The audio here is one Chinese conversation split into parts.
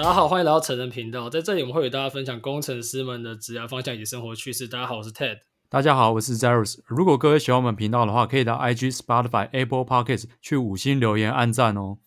大家好，欢迎来到成人频道。在这里，我们会与大家分享工程师们的职业方向以及生活趣事。大家好，我是 Ted。大家好，我是 Zeros。如果各位喜欢我们频道的话，可以到 IG、Spotify、Apple Podcasts 去五星留言、按赞哦。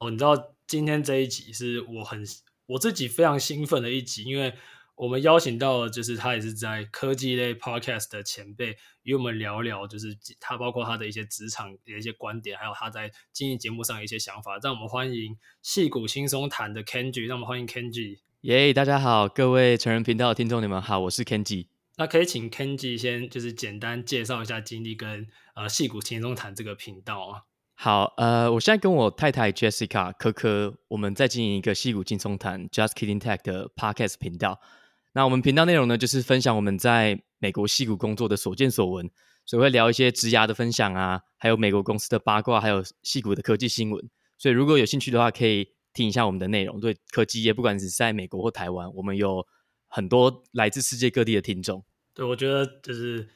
哦，你知道今天这一集是我很我自己非常兴奋的一集，因为我们邀请到了，就是他也是在科技类 Podcast 的前辈，与我们聊聊，就是他包括他的一些职场的一些观点，还有他在经营节目上的一些想法。让我们欢迎戏骨轻松谈的 Kenji，让我们欢迎 Kenji。耶，大家好，各位成人频道的听众，你们好，我是 Kenji。那可以请 Kenji 先就是简单介绍一下经历跟呃戏骨轻松谈这个频道啊。好，呃，我现在跟我太太 Jessica 科科，我们在经营一个戏骨轻松谈 Just Kidding Tech 的 Podcast 频道。那我们频道内容呢，就是分享我们在美国矽谷工作的所见所闻，所以会聊一些职涯的分享啊，还有美国公司的八卦，还有矽谷的科技新闻。所以如果有兴趣的话，可以听一下我们的内容。对科技业，不管是在美国或台湾，我们有很多来自世界各地的听众。对，我觉得就是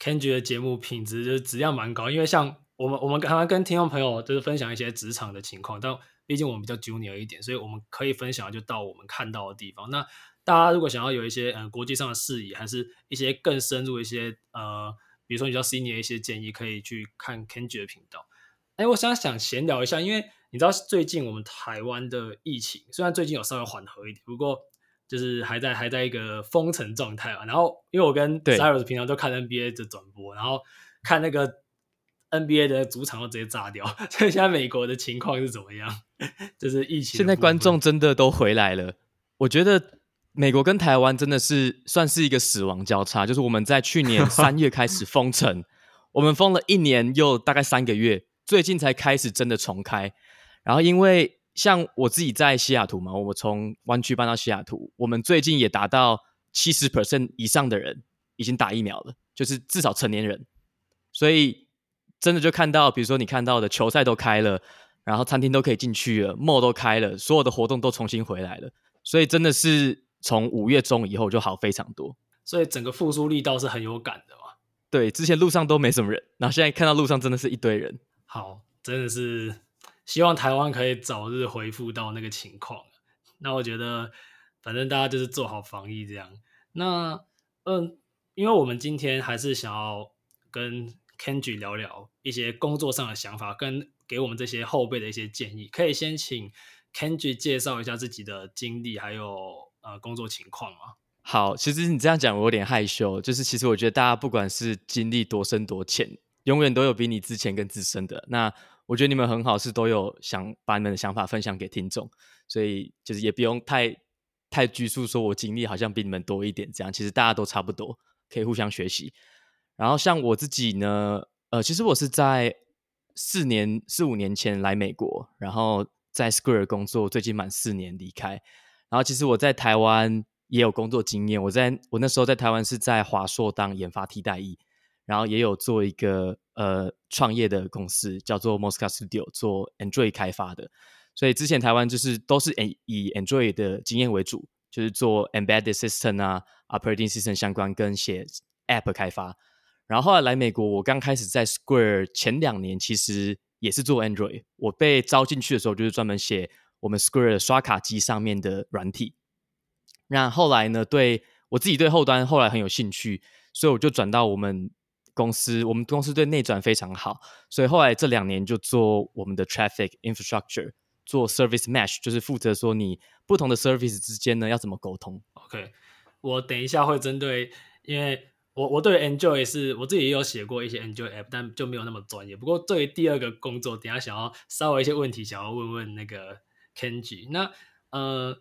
Kenji 的节目品质就是质量蛮高，因为像我们我们刚刚跟听众朋友就是分享一些职场的情况，但毕竟我们比较 junior 一点，所以我们可以分享就到我们看到的地方。那大家如果想要有一些呃国际上的视野，还是一些更深入一些呃，比如说比较 senior 的一些建议，可以去看 Kenji 的频道。哎，我想想闲聊一下，因为你知道最近我们台湾的疫情虽然最近有稍微缓和一点，不过就是还在还在一个封城状态啊。然后因为我跟 Cyrus 平常都看 NBA 的转播，然后看那个 NBA 的主场都直接炸掉。所以现在美国的情况是怎么样？就是疫情。现在观众真的都回来了，我觉得。美国跟台湾真的是算是一个死亡交叉，就是我们在去年 三月开始封城，我们封了一年又大概三个月，最近才开始真的重开。然后因为像我自己在西雅图嘛，我们从湾区搬到西雅图，我们最近也达到七十 percent 以上的人已经打疫苗了，就是至少成年人。所以真的就看到，比如说你看到的球赛都开了，然后餐厅都可以进去了，mall 都开了，所有的活动都重新回来了，所以真的是。从五月中以后就好非常多，所以整个复苏力道是很有感的嘛。对，之前路上都没什么人，然后现在看到路上真的是一堆人。好，真的是希望台湾可以早日恢复到那个情况。那我觉得，反正大家就是做好防疫这样。那嗯，因为我们今天还是想要跟 Kenji 聊聊一些工作上的想法，跟给我们这些后辈的一些建议。可以先请 Kenji 介绍一下自己的经历，还有。呃，工作情况吗？好，其实你这样讲我有点害羞。就是其实我觉得大家不管是经历多深多浅，永远都有比你之前更资深的。那我觉得你们很好，是都有想把你们的想法分享给听众，所以就是也不用太太拘束，说我经历好像比你们多一点这样。其实大家都差不多，可以互相学习。然后像我自己呢，呃，其实我是在四年四五年前来美国，然后在 Square 工作，最近满四年离开。然后其实我在台湾也有工作经验，我在我那时候在台湾是在华硕当研发替代役，然后也有做一个呃创业的公司叫做 Mosca Studio 做 Android 开发的，所以之前台湾就是都是以 Android 的经验为主，就是做 Embedded System 啊、Operating System 相关跟写 App 开发。然后后来来美国，我刚开始在 Square 前两年其实也是做 Android，我被招进去的时候就是专门写。我们 Square 刷卡机上面的软体，那后来呢，对我自己对后端后来很有兴趣，所以我就转到我们公司。我们公司对内转非常好，所以后来这两年就做我们的 Traffic Infrastructure，做 Service Mesh，就是负责说你不同的 Service 之间呢要怎么沟通。OK，我等一下会针对，因为我我对 Android 是我自己也有写过一些 Android App，但就没有那么专业。不过对于第二个工作，等下想要稍微一些问题，想要问问那个。Kenji，那呃，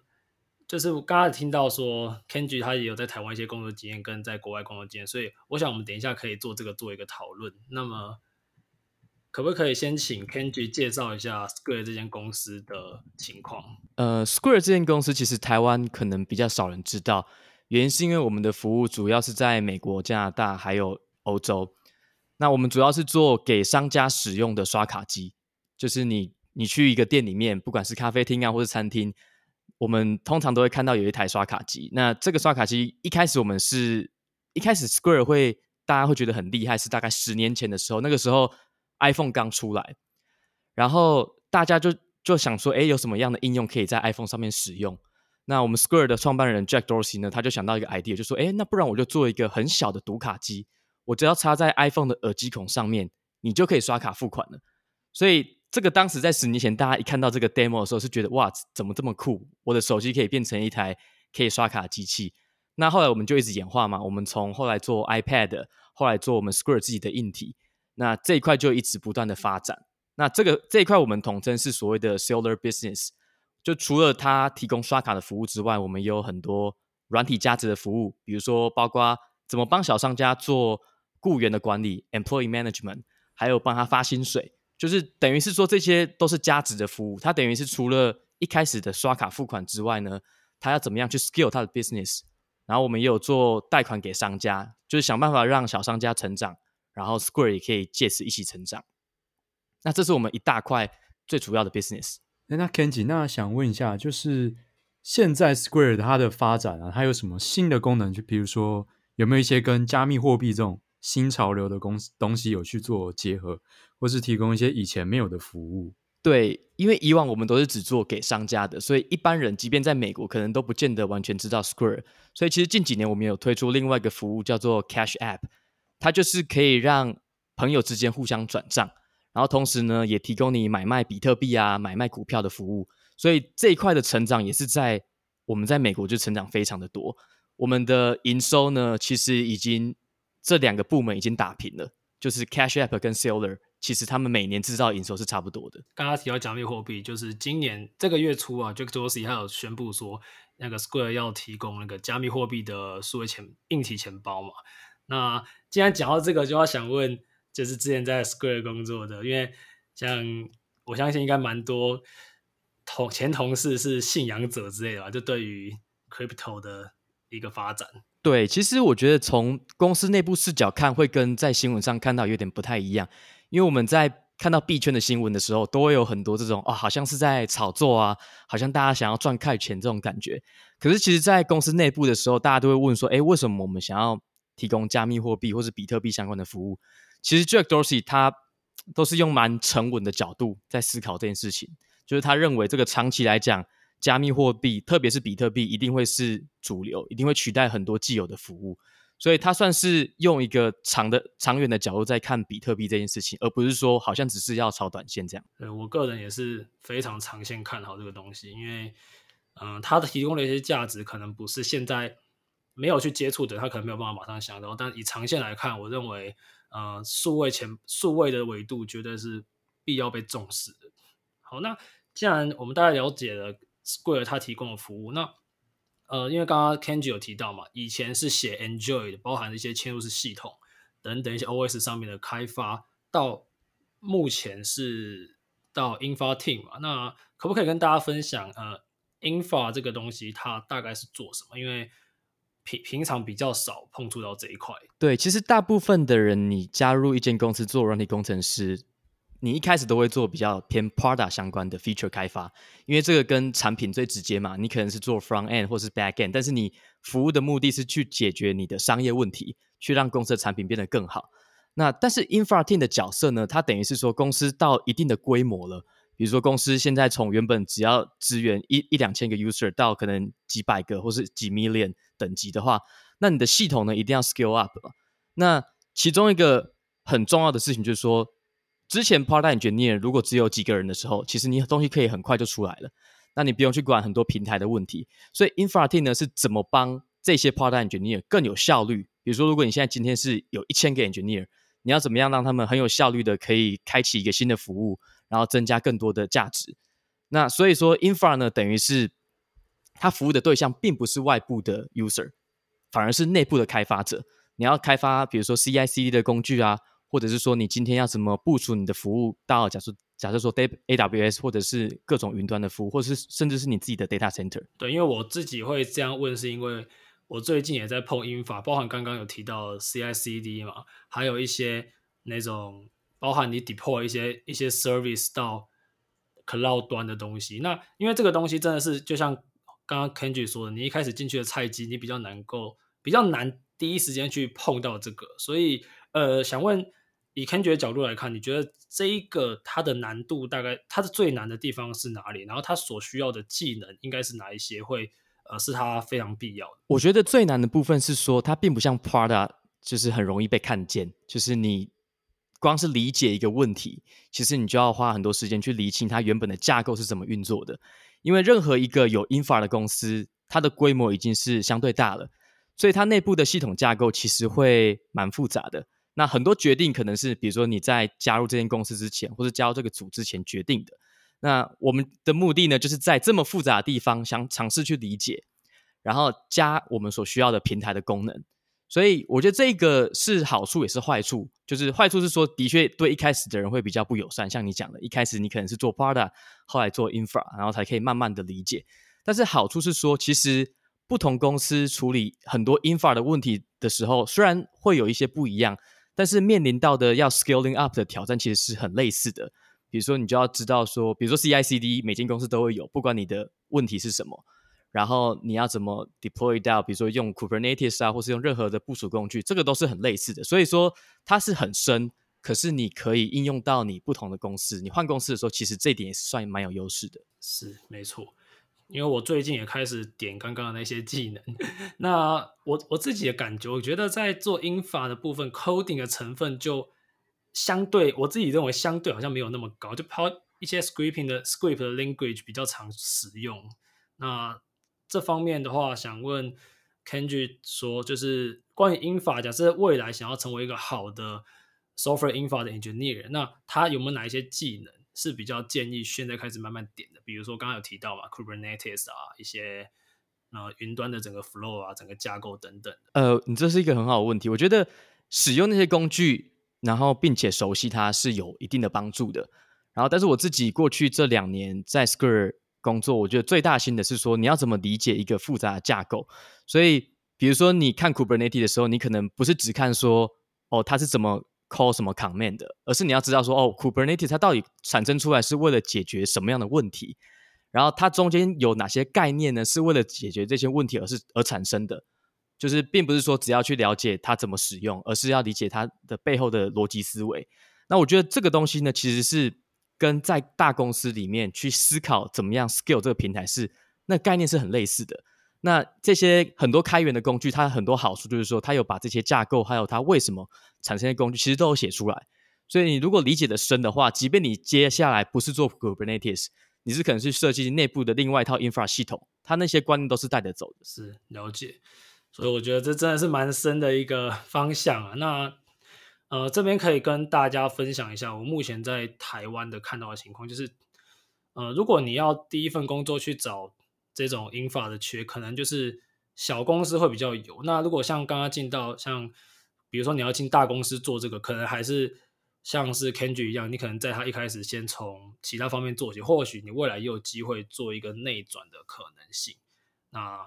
就是我刚刚听到说，Kenji 他也有在台湾一些工作经验，跟在国外工作经验，所以我想我们等一下可以做这个做一个讨论。那么，可不可以先请 Kenji 介绍一下 Square 这间公司的情况？呃，Square 这间公司其实台湾可能比较少人知道，原因是因为我们的服务主要是在美国、加拿大还有欧洲。那我们主要是做给商家使用的刷卡机，就是你。你去一个店里面，不管是咖啡厅啊，或是餐厅，我们通常都会看到有一台刷卡机。那这个刷卡机一开始我们是一开始 Square 会大家会觉得很厉害，是大概十年前的时候，那个时候 iPhone 刚出来，然后大家就就想说，哎，有什么样的应用可以在 iPhone 上面使用？那我们 Square 的创办人 Jack Dorsey 呢，他就想到一个 idea，就说，哎，那不然我就做一个很小的读卡机，我只要插在 iPhone 的耳机孔上面，你就可以刷卡付款了。所以这个当时在十年前，大家一看到这个 demo 的时候，是觉得哇，怎么这么酷？我的手机可以变成一台可以刷卡的机器。那后来我们就一直演化嘛，我们从后来做 iPad，后来做我们 Square 自己的硬体，那这一块就一直不断的发展。那这个这一块我们统称是所谓的 Cellular Business，就除了它提供刷卡的服务之外，我们也有很多软体价值的服务，比如说包括怎么帮小商家做雇员的管理 （Employee Management），还有帮他发薪水，就是等于是说这些都是价值的服务。它等于是除了一开始的刷卡付款之外呢，它要怎么样去 scale 它的 business？然后我们也有做贷款给商家，就是想办法让小商家成长，然后 Square 也可以借此一起成长。那这是我们一大块最主要的 business。那 Kenji，那想问一下，就是现在 Square 它的发展啊，它有什么新的功能？就比如说有没有一些跟加密货币这种新潮流的公司东西有去做结合，或是提供一些以前没有的服务？对，因为以往我们都是只做给商家的，所以一般人即便在美国，可能都不见得完全知道 Square。所以其实近几年我们有推出另外一个服务，叫做 Cash App，它就是可以让朋友之间互相转账，然后同时呢也提供你买卖比特币啊、买卖股票的服务。所以这一块的成长也是在我们在美国就成长非常的多。我们的营收呢，其实已经这两个部门已经打平了，就是 Cash App 跟 Seller。其实他们每年制造营收是差不多的。刚刚提到加密货币，就是今年这个月初啊，Jack Dorsey 还有宣布说，那个 Square 要提供那个加密货币的数位钱硬体钱包嘛。那既然讲到这个，就要想问，就是之前在 Square 工作的，因为像我相信应该蛮多同前同事是信仰者之类的，就对于 Crypto 的一个发展。对，其实我觉得从公司内部视角看，会跟在新闻上看到有点不太一样。因为我们在看到币圈的新闻的时候，都会有很多这种、哦，好像是在炒作啊，好像大家想要赚快钱这种感觉。可是其实，在公司内部的时候，大家都会问说，诶，为什么我们想要提供加密货币或是比特币相关的服务？其实 Jack Dorsey 他都是用蛮沉稳的角度在思考这件事情，就是他认为这个长期来讲，加密货币，特别是比特币，一定会是主流，一定会取代很多既有的服务。所以它算是用一个长的、长远的角度在看比特币这件事情，而不是说好像只是要炒短线这样。对，我个人也是非常长线看好这个东西，因为，嗯、它的提供的一些价值可能不是现在没有去接触的，他可能没有办法马上想到。但以长线来看，我认为，呃，数位钱、数位的维度绝对是必要被重视的。好，那既然我们大概了解了 Square 它提供的服务，那呃，因为刚刚 Kenji 有提到嘛，以前是写 Android，包含一些嵌入式系统等等一些 OS 上面的开发，到目前是到 Infra Team 嘛，那可不可以跟大家分享，呃，Infra 这个东西它大概是做什么？因为平平常比较少碰触到这一块。对，其实大部分的人，你加入一间公司做软体工程师。你一开始都会做比较偏 product 相关的 feature 开发，因为这个跟产品最直接嘛。你可能是做 front end 或是 back end，但是你服务的目的是去解决你的商业问题，去让公司的产品变得更好。那但是 infra team 的角色呢，它等于是说公司到一定的规模了，比如说公司现在从原本只要支援一一两千个 user 到可能几百个或是几 million 等级的话，那你的系统呢一定要 scale up。那其中一个很重要的事情就是说。之前 Product Engineer 如果只有几个人的时候，其实你东西可以很快就出来了，那你不用去管很多平台的问题。所以 Infra Team 呢是怎么帮这些 Product Engineer 更有效率？比如说，如果你现在今天是有一千个 Engineer，你要怎么样让他们很有效率的可以开启一个新的服务，然后增加更多的价值？那所以说 Infra 呢，等于是它服务的对象并不是外部的 User，反而是内部的开发者。你要开发比如说 CI/CD 的工具啊。或者是说，你今天要怎么部署你的服务到，假设假设说 AWS 或者是各种云端的服务，或者是甚至是你自己的 data center。对，因为我自己会这样问，是因为我最近也在碰英法包含刚刚有提到 CI/CD 嘛，还有一些那种包含你 deploy 一些一些 service 到 cloud 端的东西。那因为这个东西真的是就像刚刚 Kenji 说的，你一开始进去的菜鸡，你比较难够比较难第一时间去碰到这个，所以呃，想问。以 Kenji 的角度来看，你觉得这一个它的难度大概它的最难的地方是哪里？然后它所需要的技能应该是哪一些会呃是它非常必要的？我觉得最难的部分是说它并不像 Prada，就是很容易被看见，就是你光是理解一个问题，其实你就要花很多时间去理清它原本的架构是怎么运作的。因为任何一个有 infra 的公司，它的规模已经是相对大了，所以它内部的系统架构其实会蛮复杂的。那很多决定可能是，比如说你在加入这间公司之前，或者加入这个组之前决定的。那我们的目的呢，就是在这么复杂的地方，想尝试去理解，然后加我们所需要的平台的功能。所以我觉得这个是好处也是坏处。就是坏处是说，的确对一开始的人会比较不友善，像你讲的，一开始你可能是做 product，后来做 infra，然后才可以慢慢的理解。但是好处是说，其实不同公司处理很多 infra 的问题的时候，虽然会有一些不一样。但是面临到的要 scaling up 的挑战其实是很类似的，比如说你就要知道说，比如说 CI/CD 每间公司都会有，不管你的问题是什么，然后你要怎么 deploy 到，比如说用 Kubernetes 啊，或是用任何的部署工具，这个都是很类似的。所以说它是很深，可是你可以应用到你不同的公司，你换公司的时候，其实这点也是算蛮有优势的。是，没错。因为我最近也开始点刚刚的那些技能，那我我自己的感觉，我觉得在做英法的部分，coding 的成分就相对我自己认为相对好像没有那么高，就抛一些 scripting 的 script 的 language 比较常使用。那这方面的话，想问 Kenji 说，就是关于英法假设未来想要成为一个好的 software 英法的 engineer，那他有没有哪一些技能？是比较建议现在开始慢慢点的，比如说刚刚有提到嘛，Kubernetes 啊，一些呃云端的整个 flow 啊，整个架构等等。呃，你这是一个很好的问题，我觉得使用那些工具，然后并且熟悉它是有一定的帮助的。然后，但是我自己过去这两年在 Square 工作，我觉得最大心的是说，你要怎么理解一个复杂的架构。所以，比如说你看 Kubernetes 的时候，你可能不是只看说哦，它是怎么。Call 什么 command 的，而是你要知道说，哦，Kubernetes 它到底产生出来是为了解决什么样的问题，然后它中间有哪些概念呢？是为了解决这些问题而是而产生的，就是并不是说只要去了解它怎么使用，而是要理解它的背后的逻辑思维。那我觉得这个东西呢，其实是跟在大公司里面去思考怎么样 scale 这个平台是那概念是很类似的。那这些很多开源的工具，它很多好处就是说，它有把这些架构，还有它为什么产生的工具，其实都有写出来。所以你如果理解的深的话，即便你接下来不是做 Kubernetes，你是可能去设计内部的另外一套 infra 系统，它那些观念都是带着走的。是了解，所以我觉得这真的是蛮深的一个方向啊。那呃，这边可以跟大家分享一下，我目前在台湾的看到的情况，就是呃，如果你要第一份工作去找。这种 infra 的缺，可能就是小公司会比较有。那如果像刚刚进到像，比如说你要进大公司做这个，可能还是像是 Kenji 一样，你可能在他一开始先从其他方面做起，或许你未来也有机会做一个内转的可能性。那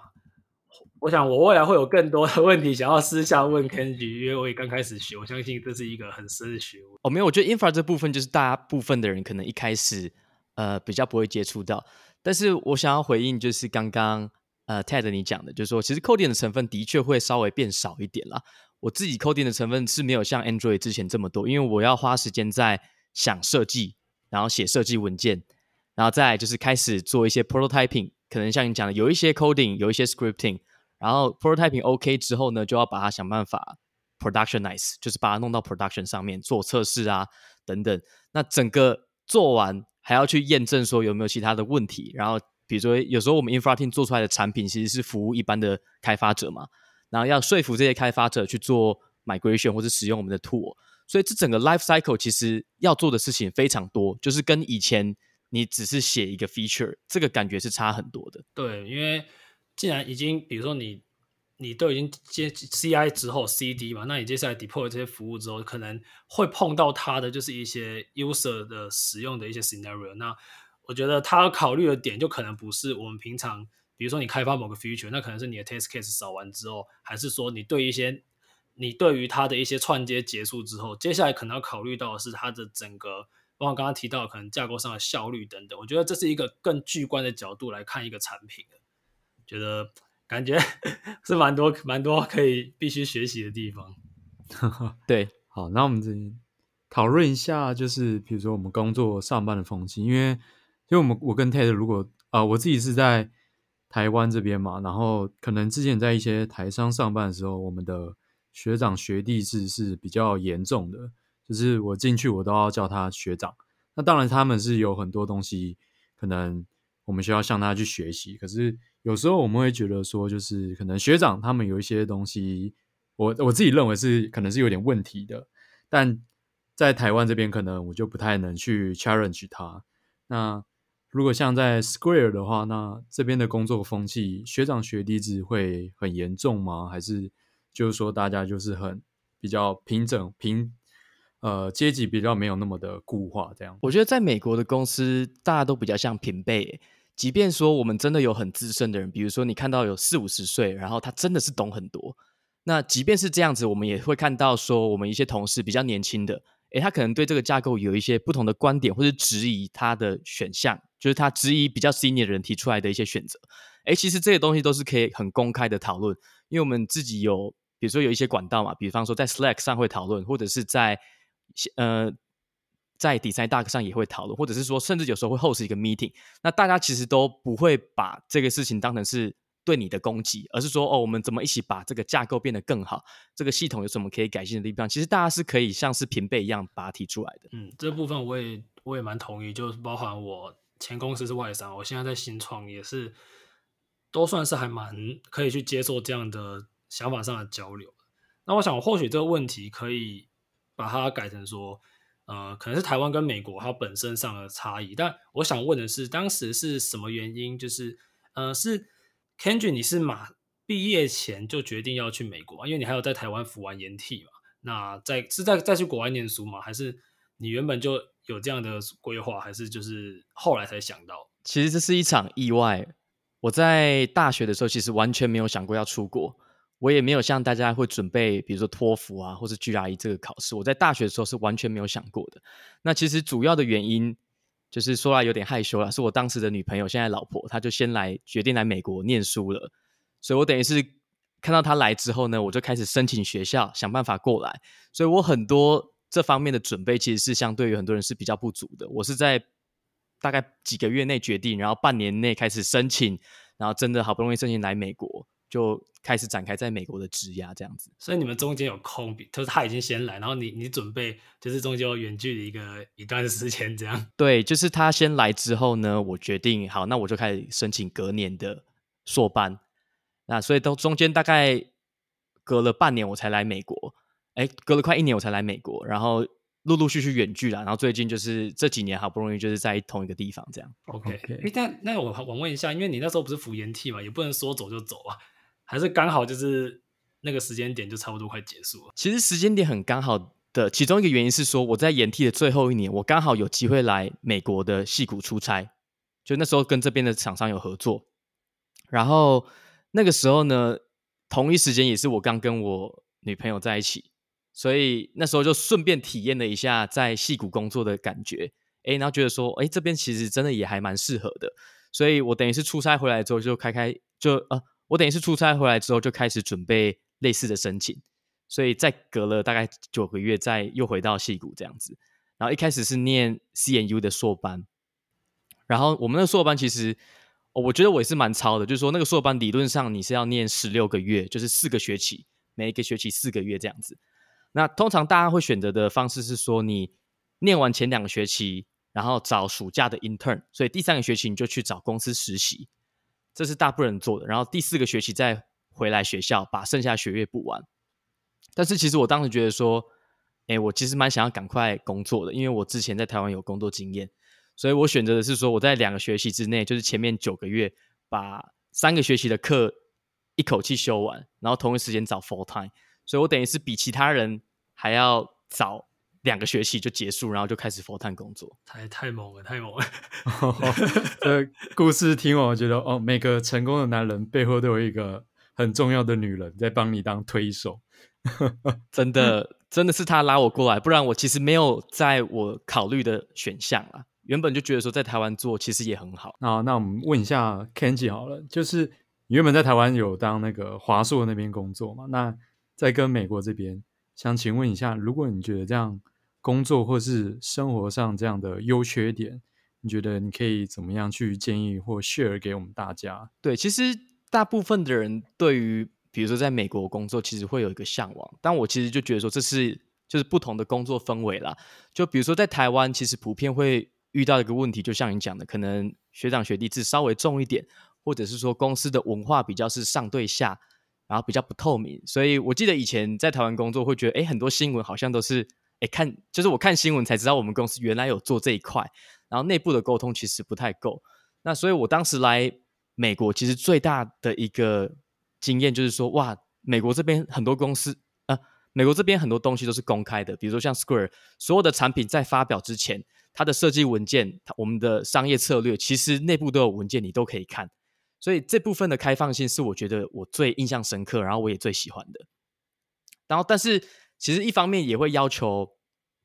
我想我未来会有更多的问题想要私下问 Kenji，因为我也刚开始学，我相信这是一个很深的学问。哦，没有，我觉得 infra 这部分就是大部分的人可能一开始呃比较不会接触到。但是我想要回应，就是刚刚呃 Ted 你讲的，就是说其实 coding 的成分的确会稍微变少一点啦。我自己 coding 的成分是没有像 Android 之前这么多，因为我要花时间在想设计，然后写设计文件，然后再就是开始做一些 prototyping，可能像你讲的有一些 coding，有一些 scripting，然后 prototyping OK 之后呢，就要把它想办法 productionize，就是把它弄到 production 上面做测试啊等等。那整个做完。还要去验证说有没有其他的问题，然后比如说有时候我们 infra team 做出来的产品其实是服务一般的开发者嘛，然后要说服这些开发者去做 migration 或者使用我们的 tool，所以这整个 life cycle 其实要做的事情非常多，就是跟以前你只是写一个 feature 这个感觉是差很多的。对，因为既然已经比如说你。你都已经接 CI 之后 CD 嘛，那你接下来 deploy 这些服务之后，可能会碰到它的就是一些 user 的使用的一些 scenario。那我觉得他考虑的点就可能不是我们平常，比如说你开发某个 feature，那可能是你的 test case 扫完之后，还是说你对一些你对于它的一些串接结束之后，接下来可能要考虑到的是它的整个，包括刚刚提到可能架构上的效率等等。我觉得这是一个更巨观的角度来看一个产品的，觉得。感觉 是蛮多蛮多可以必须学习的地方。对，好，那我们这边讨论一下，就是比如说我们工作上班的风气，因为因为我们我跟 Ted 如果啊、我自己是在台湾这边嘛，然后可能之前在一些台商上班的时候，我们的学长学弟制是比较严重的，就是我进去我都要叫他学长。那当然他们是有很多东西，可能我们需要向他去学习，可是有时候我们会觉得说，就是可能学长他们有一些东西，我我自己认为是可能是有点问题的，但在台湾这边可能我就不太能去 challenge 他。那如果像在 Square 的话，那这边的工作风气，学长学弟制会很严重吗？还是就是说大家就是很比较平整平，呃，阶级比较没有那么的固化这样？我觉得在美国的公司，大家都比较像平辈。即便说我们真的有很资深的人，比如说你看到有四五十岁，然后他真的是懂很多。那即便是这样子，我们也会看到说，我们一些同事比较年轻的，诶，他可能对这个架构有一些不同的观点，或者质疑他的选项。就是他质疑比较 senior 的人提出来的一些选择，诶，其实这些东西都是可以很公开的讨论，因为我们自己有，比如说有一些管道嘛，比方说在 Slack 上会讨论，或者是在呃在 DesignDoc 上也会讨论，或者是说甚至有时候会 host 一个 meeting，那大家其实都不会把这个事情当成是对你的攻击，而是说哦，我们怎么一起把这个架构变得更好，这个系统有什么可以改进的地方，其实大家是可以像是平辈一样把它提出来的。嗯，这部分我也我也蛮同意，就是包含我。前公司是外商，我现在在新创也是，都算是还蛮可以去接受这样的想法上的交流。那我想，或许这个问题可以把它改成说，呃，可能是台湾跟美国它本身上的差异。但我想问的是，当时是什么原因？就是，呃，是 Kenji，你是马毕业前就决定要去美国，因为你还有在台湾服完研体嘛？那在是在再去国外念书吗？还是你原本就？有这样的规划，还是就是后来才想到？其实这是一场意外。我在大学的时候，其实完全没有想过要出国，我也没有像大家会准备，比如说托福啊，或是 GRE 这个考试。我在大学的时候是完全没有想过的。那其实主要的原因，就是说来有点害羞了，是我当时的女朋友，现在老婆，她就先来决定来美国念书了。所以我等于是看到她来之后呢，我就开始申请学校，想办法过来。所以我很多。这方面的准备其实是相对于很多人是比较不足的。我是在大概几个月内决定，然后半年内开始申请，然后真的好不容易申请来美国，就开始展开在美国的职涯这样子。所以你们中间有空，就是他已经先来，然后你你准备，就是中间有远距离一个一段时间这样。对，就是他先来之后呢，我决定好，那我就开始申请隔年的硕班。那所以都中间大概隔了半年，我才来美国。哎，隔了快一年我才来美国，然后陆陆续续远距了，然后最近就是这几年好不容易就是在同一个地方这样。OK，哎，但那我我问一下，因为你那时候不是服研替嘛，也不能说走就走啊，还是刚好就是那个时间点就差不多快结束了。其实时间点很刚好的，其中一个原因是说我在研替的最后一年，我刚好有机会来美国的戏谷出差，就那时候跟这边的厂商有合作，然后那个时候呢，同一时间也是我刚跟我女朋友在一起。所以那时候就顺便体验了一下在戏谷工作的感觉，诶，然后觉得说，诶，这边其实真的也还蛮适合的。所以我等于是出差回来之后就开开就呃，我等于是出差回来之后就开始准备类似的申请。所以再隔了大概九个月，再又回到矽谷这样子。然后一开始是念 CNU 的硕班，然后我们的硕班其实，我觉得我也是蛮超的，就是说那个硕班理论上你是要念十六个月，就是四个学期，每一个学期四个月这样子。那通常大家会选择的方式是说，你念完前两个学期，然后找暑假的 intern，所以第三个学期你就去找公司实习，这是大部分人做的。然后第四个学期再回来学校把剩下学业补完。但是其实我当时觉得说，哎，我其实蛮想要赶快工作的，因为我之前在台湾有工作经验，所以我选择的是说我在两个学期之内，就是前面九个月把三个学期的课一口气修完，然后同一时间找 full time。所以我等于是比其他人还要早两个学期就结束，然后就开始 full time 工作，太太猛了，太猛了！这故事听完，我觉得哦，每个成功的男人背后都有一个很重要的女人在帮你当推手，真的，真的是他拉我过来，不然我其实没有在我考虑的选项啊。原本就觉得说在台湾做其实也很好。那那我们问一下 Kenji 好了，就是你原本在台湾有当那个华硕那边工作嘛？那在跟美国这边，想请问一下，如果你觉得这样工作或是生活上这样的优缺点，你觉得你可以怎么样去建议或 share 给我们大家？对，其实大部分的人对于比如说在美国工作，其实会有一个向往，但我其实就觉得说这是就是不同的工作氛围啦。就比如说在台湾，其实普遍会遇到一个问题，就像你讲的，可能学长学弟制稍微重一点，或者是说公司的文化比较是上对下。然后比较不透明，所以我记得以前在台湾工作，会觉得哎，很多新闻好像都是哎看，就是我看新闻才知道我们公司原来有做这一块，然后内部的沟通其实不太够。那所以我当时来美国，其实最大的一个经验就是说，哇，美国这边很多公司，呃，美国这边很多东西都是公开的，比如说像 Square，所有的产品在发表之前，它的设计文件，我们的商业策略，其实内部都有文件，你都可以看。所以这部分的开放性是我觉得我最印象深刻，然后我也最喜欢的。然后，但是其实一方面也会要求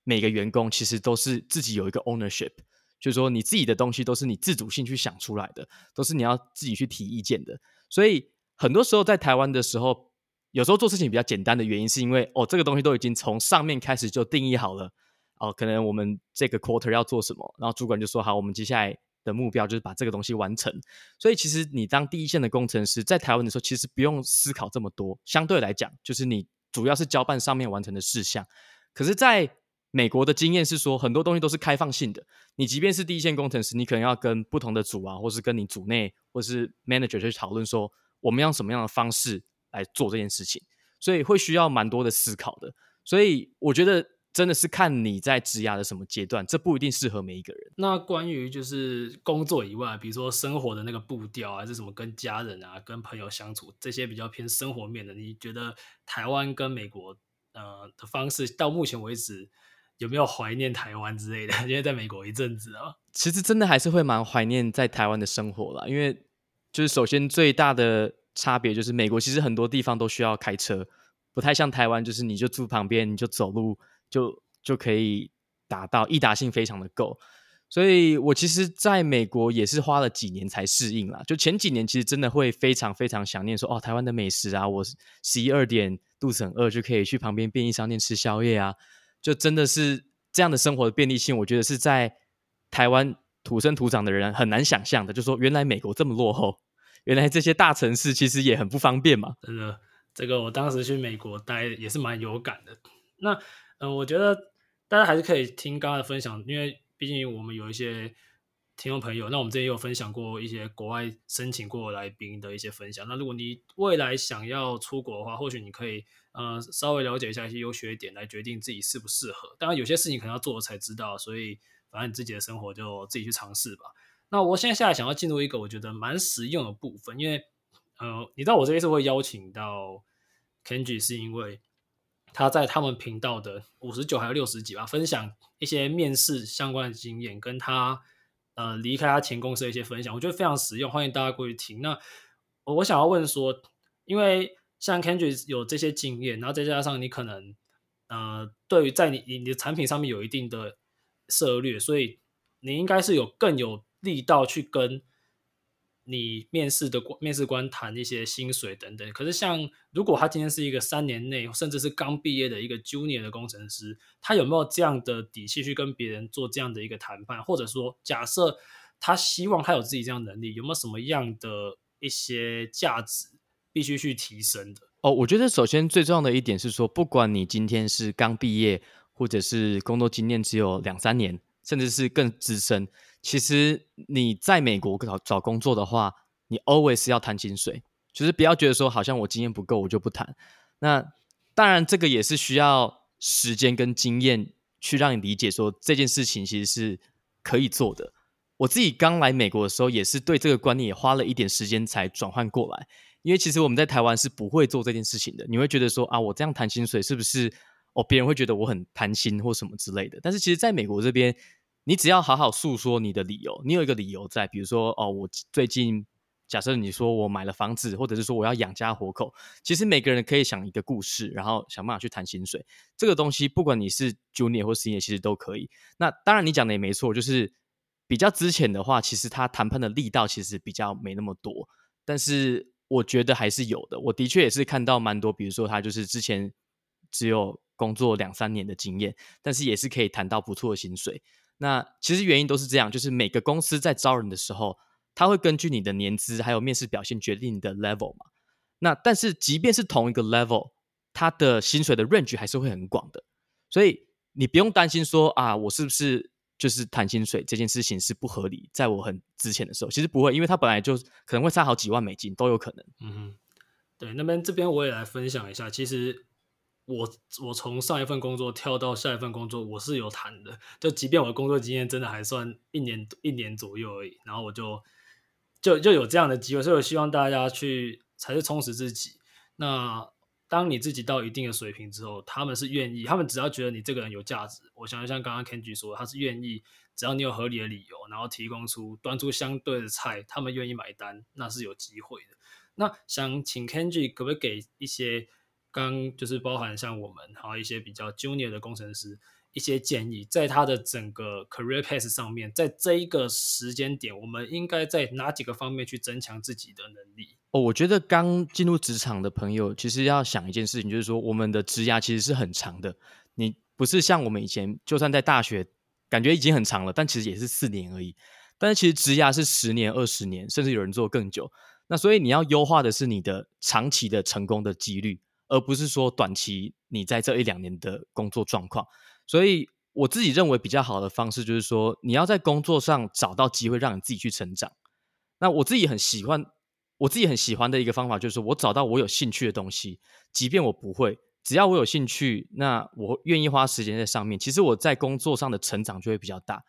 每个员工其实都是自己有一个 ownership，就是说你自己的东西都是你自主性去想出来的，都是你要自己去提意见的。所以很多时候在台湾的时候，有时候做事情比较简单的原因是因为哦，这个东西都已经从上面开始就定义好了，哦，可能我们这个 quarter 要做什么，然后主管就说好，我们接下来。的目标就是把这个东西完成，所以其实你当第一线的工程师在台湾的时候，其实不用思考这么多。相对来讲，就是你主要是交办上面完成的事项。可是，在美国的经验是说，很多东西都是开放性的。你即便是第一线工程师，你可能要跟不同的组啊，或是跟你组内或是 manager 去讨论说，我们用什么样的方式来做这件事情，所以会需要蛮多的思考的。所以我觉得。真的是看你在职涯的什么阶段，这不一定适合每一个人。那关于就是工作以外，比如说生活的那个步调啊，还是什么跟家人啊、跟朋友相处这些比较偏生活面的，你觉得台湾跟美国呃的方式到目前为止有没有怀念台湾之类的？因为在美国一阵子啊，其实真的还是会蛮怀念在台湾的生活啦。因为就是首先最大的差别就是美国其实很多地方都需要开车，不太像台湾，就是你就住旁边，你就走路。就就可以达到易达性非常的够，所以我其实在美国也是花了几年才适应啦。就前几年其实真的会非常非常想念说，哦，台湾的美食啊，我十一二点肚子很饿就可以去旁边便利商店吃宵夜啊，就真的是这样的生活的便利性，我觉得是在台湾土生土长的人很难想象的。就说原来美国这么落后，原来这些大城市其实也很不方便嘛。真的，这个我当时去美国待也是蛮有感的。那。嗯，我觉得大家还是可以听刚刚的分享，因为毕竟我们有一些听众朋友，那我们之前有分享过一些国外申请过来宾的一些分享。那如果你未来想要出国的话，或许你可以呃稍微了解一下一些优缺点，来决定自己适不适合。当然有些事情可能要做了才知道，所以反正你自己的生活就自己去尝试吧。那我现在下来想要进入一个我觉得蛮实用的部分，因为呃，你知道我这边是会邀请到 Kenji，是因为。他在他们频道的五十九还有六十几吧，分享一些面试相关的经验，跟他呃离开他前公司的一些分享，我觉得非常实用，欢迎大家过去听。那我想要问说，因为像 Kendrick 有这些经验，然后再加上你可能呃对于在你你的产品上面有一定的涉猎，所以你应该是有更有力道去跟。你面试的面试官谈一些薪水等等，可是像如果他今天是一个三年内甚至是刚毕业的一个 junior 的工程师，他有没有这样的底气去跟别人做这样的一个谈判？或者说，假设他希望他有自己这样能力，有没有什么样的一些价值必须去提升的？哦，我觉得首先最重要的一点是说，不管你今天是刚毕业，或者是工作经验只有两三年，甚至是更资深。其实你在美国找找工作的话，你 always 要谈薪水，就是不要觉得说好像我经验不够，我就不谈。那当然，这个也是需要时间跟经验去让你理解说这件事情其实是可以做的。我自己刚来美国的时候，也是对这个观念也花了一点时间才转换过来。因为其实我们在台湾是不会做这件事情的，你会觉得说啊，我这样谈薪水是不是哦，别人会觉得我很贪心或什么之类的。但是其实在美国这边。你只要好好诉说你的理由，你有一个理由在，比如说哦，我最近假设你说我买了房子，或者是说我要养家活口，其实每个人可以想一个故事，然后想办法去谈薪水。这个东西不管你是 junior 或 senior，其实都可以。那当然你讲的也没错，就是比较之前的话，其实他谈判的力道其实比较没那么多，但是我觉得还是有的。我的确也是看到蛮多，比如说他就是之前只有工作两三年的经验，但是也是可以谈到不错的薪水。那其实原因都是这样，就是每个公司在招人的时候，他会根据你的年资还有面试表现决定你的 level 嘛。那但是即便是同一个 level，他的薪水的 range 还是会很广的，所以你不用担心说啊，我是不是就是谈薪水这件事情是不合理？在我很之前的时候，其实不会，因为他本来就可能会差好几万美金都有可能。嗯哼，对，那边这边我也来分享一下，其实。我我从上一份工作跳到下一份工作，我是有谈的。就即便我的工作经验真的还算一年一年左右而已，然后我就就就有这样的机会，所以我希望大家去才是充实自己。那当你自己到一定的水平之后，他们是愿意，他们只要觉得你这个人有价值，我想像刚刚 Kenji 说，他是愿意，只要你有合理的理由，然后提供出端出相对的菜，他们愿意买单，那是有机会的。那想请 Kenji 可不可以给一些？刚就是包含像我们还有一些比较 junior 的工程师一些建议，在他的整个 career path 上面，在这一个时间点，我们应该在哪几个方面去增强自己的能力？哦，我觉得刚进入职场的朋友，其实要想一件事情，就是说我们的职涯其实是很长的。你不是像我们以前，就算在大学感觉已经很长了，但其实也是四年而已。但是其实职涯是十年、二十年，甚至有人做更久。那所以你要优化的是你的长期的成功的几率。而不是说短期你在这一两年的工作状况，所以我自己认为比较好的方式就是说，你要在工作上找到机会让你自己去成长。那我自己很喜欢，我自己很喜欢的一个方法就是我找到我有兴趣的东西，即便我不会，只要我有兴趣，那我愿意花时间在上面，其实我在工作上的成长就会比较大。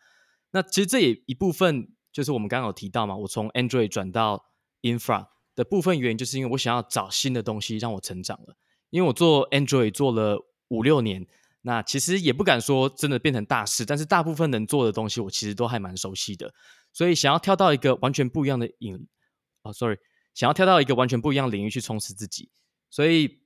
那其实这也一部分就是我们刚刚有提到嘛，我从 Android 转到 Infra 的部分原因，就是因为我想要找新的东西让我成长了。因为我做 Android 做了五六年，那其实也不敢说真的变成大师，但是大部分能做的东西我其实都还蛮熟悉的，所以想要跳到一个完全不一样的领，哦，sorry，想要跳到一个完全不一样的领域去充实自己，所以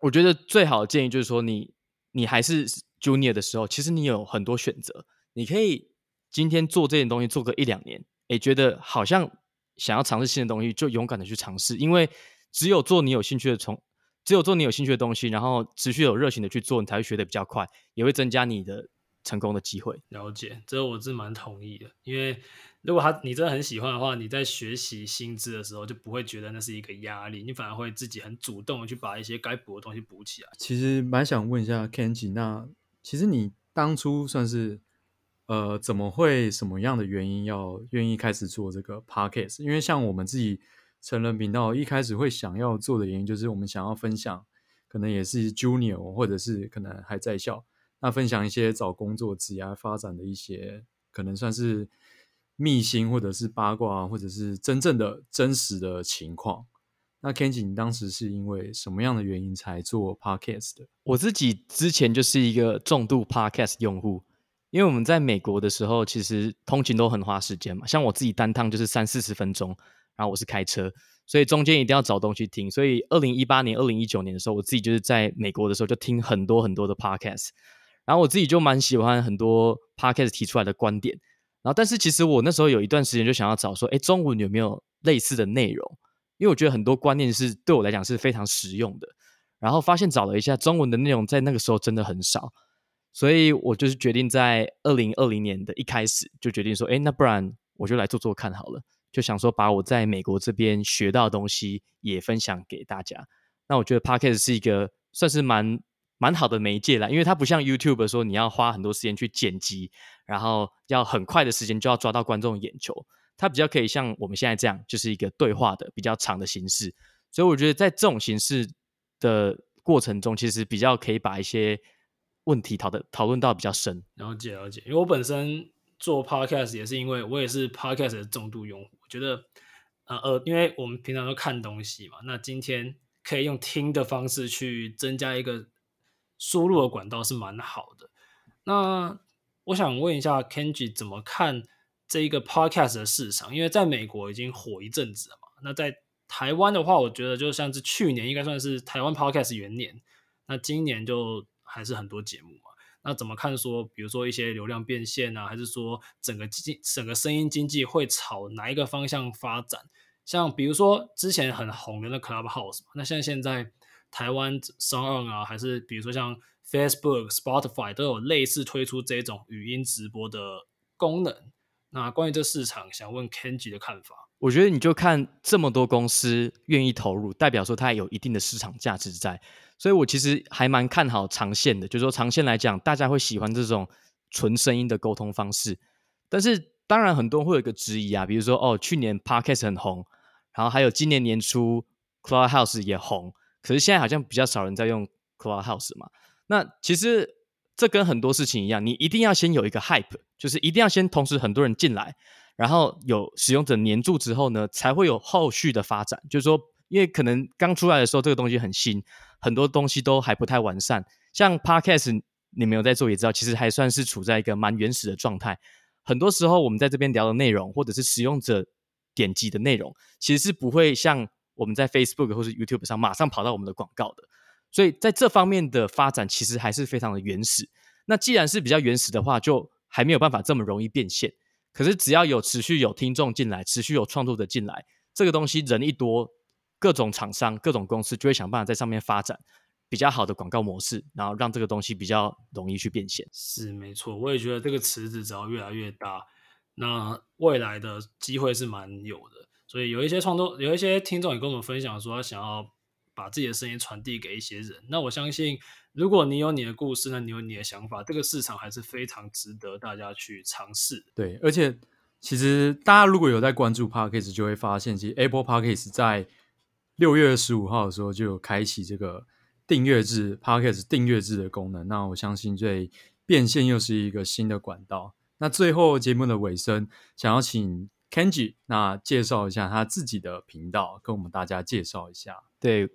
我觉得最好的建议就是说你，你你还是 Junior 的时候，其实你有很多选择，你可以今天做这件东西做个一两年，诶，觉得好像想要尝试新的东西，就勇敢的去尝试，因为只有做你有兴趣的从。只有做你有兴趣的东西，然后持续有热情的去做，你才会学的比较快，也会增加你的成功的机会。了解，这个我是蛮同意的。因为如果他你真的很喜欢的话，你在学习新知的时候就不会觉得那是一个压力，你反而会自己很主动的去把一些该补的东西补起来。其实蛮想问一下 Kenji，那其实你当初算是呃怎么会什么样的原因要愿意开始做这个 Podcast？因为像我们自己。成人频道一开始会想要做的原因，就是我们想要分享，可能也是 Junior 或者是可能还在校，那分享一些找工作、职业发展的一些，可能算是秘辛，或者是八卦，或者是真正的真实的情况。那 Kenji，你当时是因为什么样的原因才做 Podcast 的？我自己之前就是一个重度 Podcast 用户，因为我们在美国的时候，其实通勤都很花时间嘛，像我自己单趟就是三四十分钟。然后我是开车，所以中间一定要找东西听。所以二零一八年、二零一九年的时候，我自己就是在美国的时候就听很多很多的 podcast。然后我自己就蛮喜欢很多 podcast 提出来的观点。然后，但是其实我那时候有一段时间就想要找说，哎，中文有没有类似的内容？因为我觉得很多观念是对我来讲是非常实用的。然后发现找了一下中文的内容，在那个时候真的很少。所以我就是决定在二零二零年的一开始就决定说，哎，那不然我就来做做看好了。就想说把我在美国这边学到的东西也分享给大家。那我觉得 Podcast 是一个算是蛮蛮好的媒介啦，因为它不像 YouTube 说你要花很多时间去剪辑，然后要很快的时间就要抓到观众眼球。它比较可以像我们现在这样，就是一个对话的比较长的形式。所以我觉得在这种形式的过程中，其实比较可以把一些问题讨的讨论到比较深。了解了解，因为我本身做 Podcast 也是因为我也是 Podcast 的重度用户。我觉得，呃呃，因为我们平常都看东西嘛，那今天可以用听的方式去增加一个输入的管道是蛮好的。那我想问一下 Kenji 怎么看这一个 Podcast 的市场？因为在美国已经火一阵子了嘛。那在台湾的话，我觉得就像是去年应该算是台湾 Podcast 元年，那今年就还是很多节目嘛。那怎么看说，比如说一些流量变现啊，还是说整个经整个声音经济会朝哪一个方向发展？像比如说之前很红的那 Clubhouse，那像现在台湾 s o n 啊，还是比如说像 Facebook、Spotify 都有类似推出这种语音直播的功能。那关于这市场，想问 Kenji 的看法。我觉得你就看这么多公司愿意投入，代表说它有一定的市场价值在。所以我其实还蛮看好长线的，就是说长线来讲，大家会喜欢这种纯声音的沟通方式。但是当然很多人会有一个质疑啊，比如说哦，去年 Podcast 很红，然后还有今年年初 Clubhouse 也红，可是现在好像比较少人在用 Clubhouse 嘛。那其实。这跟很多事情一样，你一定要先有一个 hype，就是一定要先同时很多人进来，然后有使用者黏住之后呢，才会有后续的发展。就是说，因为可能刚出来的时候这个东西很新，很多东西都还不太完善。像 Podcast，你没有在做也知道，其实还算是处在一个蛮原始的状态。很多时候我们在这边聊的内容，或者是使用者点击的内容，其实是不会像我们在 Facebook 或是 YouTube 上马上跑到我们的广告的。所以在这方面的发展其实还是非常的原始。那既然是比较原始的话，就还没有办法这么容易变现。可是只要有持续有听众进来，持续有创作者进来，这个东西人一多，各种厂商、各种公司就会想办法在上面发展比较好的广告模式，然后让这个东西比较容易去变现。是没错，我也觉得这个池子只要越来越大，那未来的机会是蛮有的。所以有一些创作，有一些听众也跟我们分享说，他想要。把自己的声音传递给一些人，那我相信，如果你有你的故事，那你有你的想法，这个市场还是非常值得大家去尝试。对，而且其实大家如果有在关注 Podcast，就会发现，其实 Apple Podcast 在六月十五号的时候就有开启这个订阅制 Podcast 订阅制的功能。那我相信，这变现又是一个新的管道。那最后节目的尾声，想要请 Kenji 那介绍一下他自己的频道，跟我们大家介绍一下。对。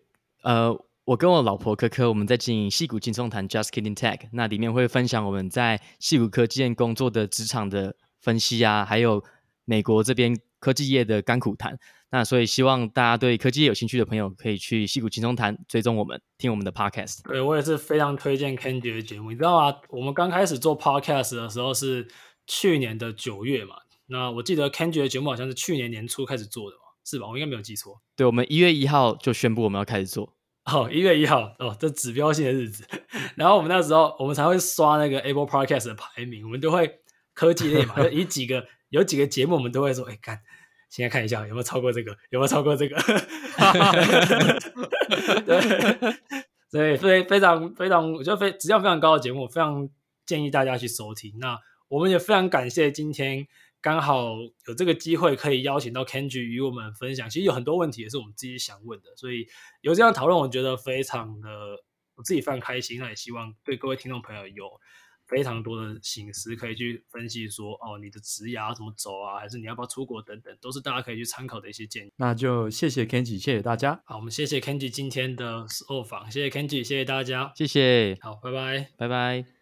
呃，我跟我老婆科科，我们在经营戏骨轻松谈 Just Kidding Tech，那里面会分享我们在戏骨科技业工作的职场的分析啊，还有美国这边科技业的甘苦谈。那所以希望大家对科技业有兴趣的朋友，可以去戏骨轻松谈追踪我们，听我们的 Podcast。对，我也是非常推荐 Kenji 的节目，你知道吗？我们刚开始做 Podcast 的时候是去年的九月嘛，那我记得 Kenji 的节目好像是去年年初开始做的嘛，是吧？我应该没有记错。对，我们一月一号就宣布我们要开始做。哦，一月一号哦，这指标性的日子。然后我们那时候，我们才会刷那个 Apple Podcast 的排名，我们都会科技类嘛，就以几个有几个节目，我们都会说，哎，看，现在看一下有没有超过这个，有没有超过这个。对，所以非非常非常，我觉得非质量非常高的节目，非常建议大家去收听。那我们也非常感谢今天。刚好有这个机会可以邀请到 Kenji 与我们分享，其实有很多问题也是我们自己想问的，所以有这样讨论，我觉得非常的，我自己非常开心。那也希望对各位听众朋友有非常多的心思可以去分析说，说哦，你的职涯怎么走啊，还是你要不要出国等等，都是大家可以去参考的一些建议。那就谢谢 Kenji，谢谢大家。好，我们谢谢 Kenji 今天的受访，谢谢 Kenji，谢谢大家，谢谢。好，拜拜，拜拜。